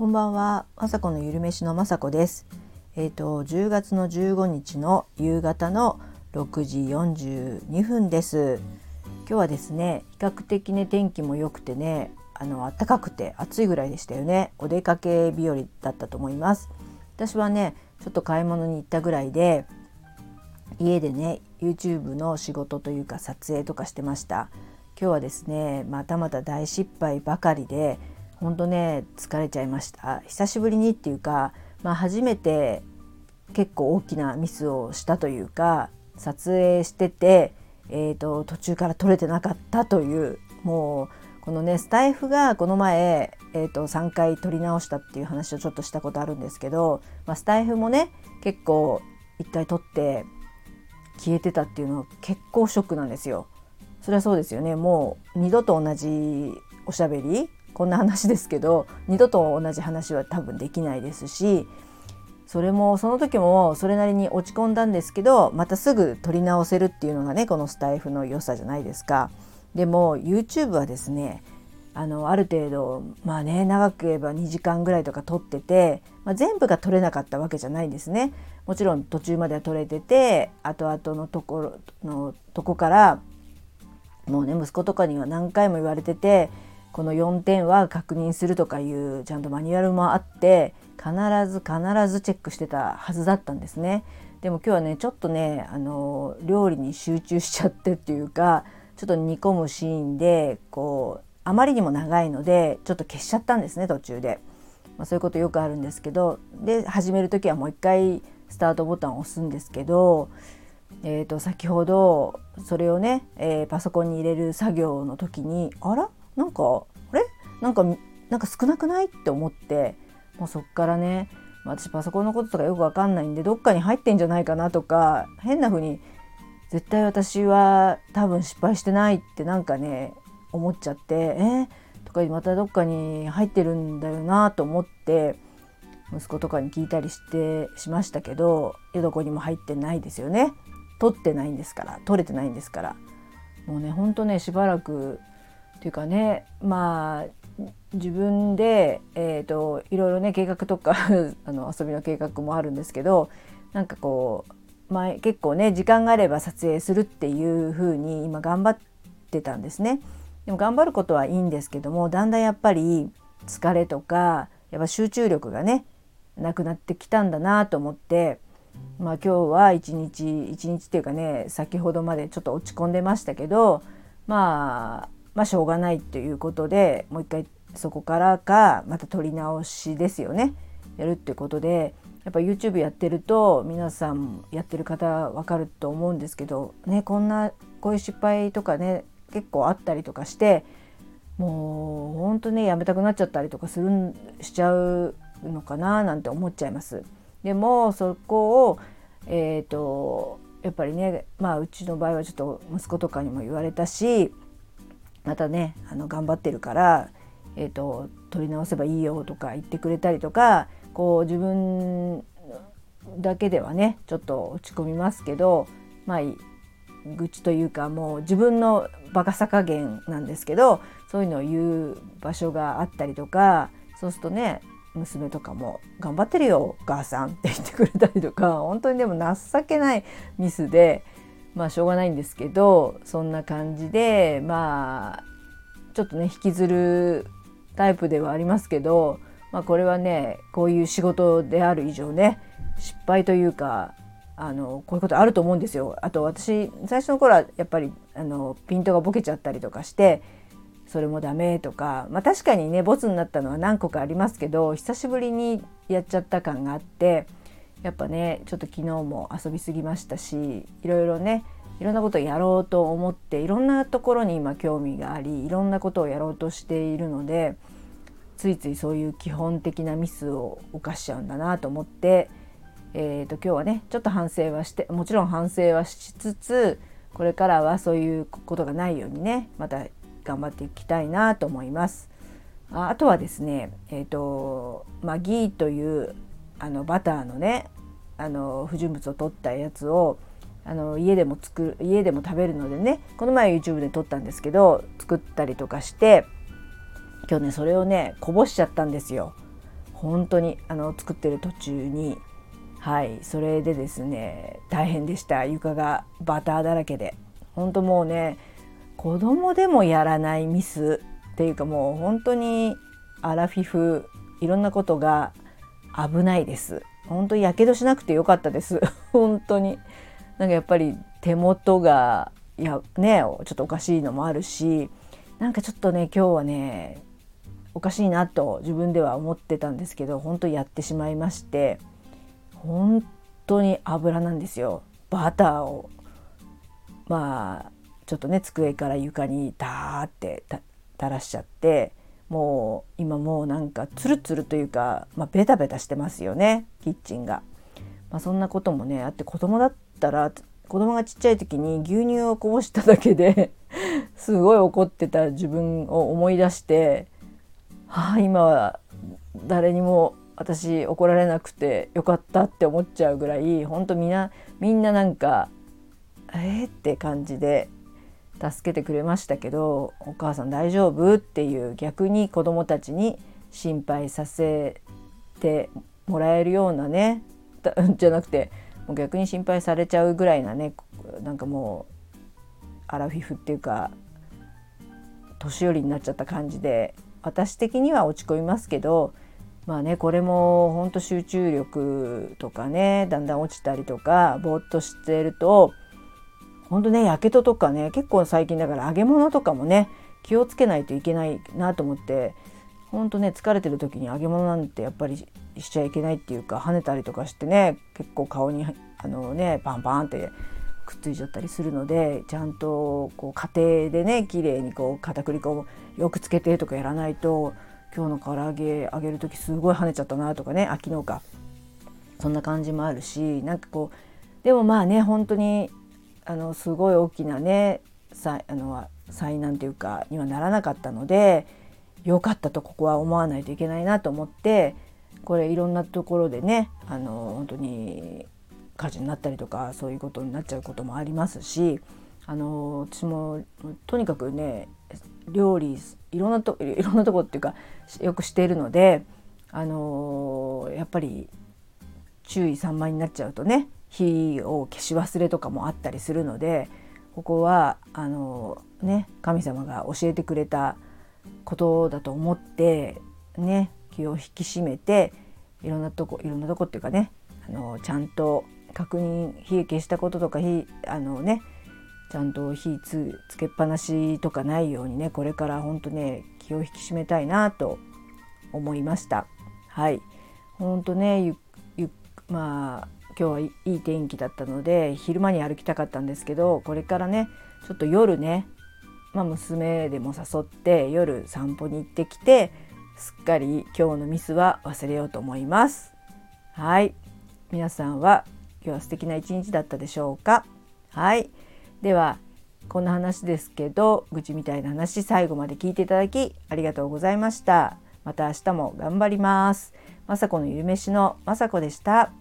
こんばんは、まさこのゆるめしのまさこです。えっ、ー、と10月の15日の夕方の6時42分です。今日はですね、比較的ね天気も良くてね、あの暖かくて暑いぐらいでしたよね。お出かけ日和だったと思います。私はね、ちょっと買い物に行ったぐらいで、家でね YouTube の仕事というか撮影とかしてました。今日はですね、またまた大失敗ばかりで。本当ね疲れちゃいました久しぶりにっていうか、まあ、初めて結構大きなミスをしたというか撮影してて、えーと、途中から撮れてなかったというもうこのねスタイフがこの前、えーと、3回撮り直したっていう話をちょっとしたことあるんですけど、まあ、スタイフもね結構1回撮って消えてたっていうのは結構ショックなんですよ。それはそうですよねもう二度と同じおしゃべりこんな話ですけど二度と同じ話は多分できないですしそれもその時もそれなりに落ち込んだんですけどまたすぐ撮り直せるっていうのがねこのスタイフの良さじゃないですか。でも YouTube はですねあのある程度まあね長く言えば2時間ぐらいとか撮ってて、まあ、全部が撮れなかったわけじゃないんですね。もちろん途中までは撮れてて後々のところのとこからもうね息子とかには何回も言われててこの4点は確認するとかいうちゃんとマニュアルもあって必ず必ずチェックしてたはずだったんですね。でも今日はねちょっとねあの料理に集中しちゃってっていうかちょっと煮込むシーンでこうあまりにも長いのでちょっと消しちゃったんですね途中で。まあ、そういうことよくあるんですけどで始める時はもう一回スタートボタンを押すんですけど、えー、と先ほどそれをね、えー、パソコンに入れる作業の時にあら？なんかあれ？なんかなんか少なくない？って思ってもうそっからね私パソコンのこととかよくわかんないんでどっかに入ってんじゃないかなとか変な風に絶対私は多分失敗してないってなんかね思っちゃってえ？ー、とかまたどっかに入ってるんだよなと思って息子とかに聞いたりしてしましたけどどこにも入ってないですよね。取ってないんですから取れてないんですから。もうねほんとねしばらくっていうかねまあ自分で、えーと、いろいろね計画とか あの遊びの計画もあるんですけどなんかこう、まあ、結構ね時間があれば撮影するっていう風に今頑張ってたんですね。でも頑張ることはいいんですけどもだんだんやっぱり疲れとかやっぱ集中力がねなくなってきたんだなと思って、まあ、今日は一日一日っていうかね先ほどまでちょっと落ち込んでましたけどまあまあしょうがないということでもう一回そこからかまた撮り直しですよねやるってことでやっぱ YouTube やってると皆さんやってる方わかると思うんですけどねこんなこういう失敗とかね結構あったりとかしてもうほんとねやめたくなっちゃったりとかするしちゃうのかななんて思っちゃいます。でもそこをえーとやっぱりねまあうちの場合はちょっと息子とかにも言われたしまたねあの頑張ってるから、えーと、取り直せばいいよとか言ってくれたりとかこう自分だけではねちょっと落ち込みますけどまあ愚痴というかもう自分のバカさ加減なんですけどそういうのを言う場所があったりとかそうするとね娘とかも「頑張ってるよお母さん」って言ってくれたりとか本当にでも情けないミスでまあしょうがないんですけどそんな感じでまあちょっとね引きずるタイプではありますけど、まあ、これはねこういう仕事である以上ね失敗というかあのこういうことあると思うんですよ。あと私最初の頃はやっぱりあのピントがボケちゃったりとかしてそれもダメとか、まあ、確かにねボツになったのは何個かありますけど久しぶりにやっちゃった感があってやっぱねちょっと昨日も遊びすぎましたしいろいろねいろんなことをやろうと思っていろんなところに今興味がありいろんなことをやろうとしているのでついついそういう基本的なミスを犯しちゃうんだなと思って、えー、と今日はねちょっと反省はしてもちろん反省はしつつこれからはそういうことがないようにねまた頑張っていきたいなと思います。あとはですね、えーとまあ、ギーというあのバターのねあの不純物を取ったやつをあの家でも作る家でも食べるのでねこの前 YouTube で撮ったんですけど作ったりとかして今日ねそれをねこぼしちゃったんですよ。本当にあの作ってる途中に。はいそれでですね大変でした。床がバターだらけで。本当もうね子供でもやらないミスっていうかもう本当にアラフィフいろんなことが危ないです。本当にやけどしなくてよかったです。本当に。なんかやっぱり手元がいやねちょっとおかしいのもあるしなんかちょっとね今日はねおかしいなと自分では思ってたんですけど本当やってしまいまして本当に油なんですよ。バターをまあちょっとね机から床にダーって垂らしちゃってもう今もうなんかツルツルというか、まあ、ベタベタしてますよねキッチンが。まあ、そんなこともねあって子供だったら子供がちっちゃい時に牛乳をこぼしただけで すごい怒ってた自分を思い出してはあ今は誰にも私怒られなくてよかったって思っちゃうぐらい本当みんなみんななんかえー、って感じで助けてくれましたけど「お母さん大丈夫?」っていう逆に子どもたちに心配させてもらえるようなね じゃなくてもう逆に心配されちゃうぐらいなねなんかもうアラフィフっていうか年寄りになっちゃった感じで私的には落ち込みますけどまあねこれもほんと集中力とかねだんだん落ちたりとかぼーっとしてるとほんとねやけどとかね結構最近だから揚げ物とかもね気をつけないといけないなと思ってほんとね疲れてる時に揚げ物なんてやっぱりしちゃいけないっていうか跳ねたりとかしてね結構顔にあのねパンパンってくっついちゃったりするのでちゃんとこう家庭でね綺麗にこう片栗粉をよくつけてとかやらないと今日の唐揚げ揚げる時すごい跳ねちゃったなとかね昨日かそんな感じもあるしなんかこうでもまあね本当にあのすごい大きなねさあの災難というかにはならなかったので良かったとここは思わないといけないなと思ってこれいろんなところでねあの本当に火事になったりとかそういうことになっちゃうこともありますしあの私もとにかくね料理いろんなといろんなとこっていうかよくしているのであのやっぱり注意散漫になっちゃうとね火を消し忘れとかもあったりするのでここはあのね神様が教えてくれたことだと思ってね気を引き締めていろんなとこいろんなとこっていうかねあのちゃんと確認火消したこととか火あのねちゃんと火つつけっぱなしとかないようにねこれから本当ね気を引き締めたいなと思いました。はい本当ねまあ今日はいい天気だったので昼間に歩きたかったんですけどこれからねちょっと夜ね、まあ、娘でも誘って夜散歩に行ってきてすっかり今日のミスは忘れようと思います。はい皆さんは今日は素敵な一日だったでしょうか？はいではこんな話ですけど愚痴みたいな話最後まで聞いていただきありがとうございましたまた明日も頑張ります。まさこのゆるめしのまさこでした。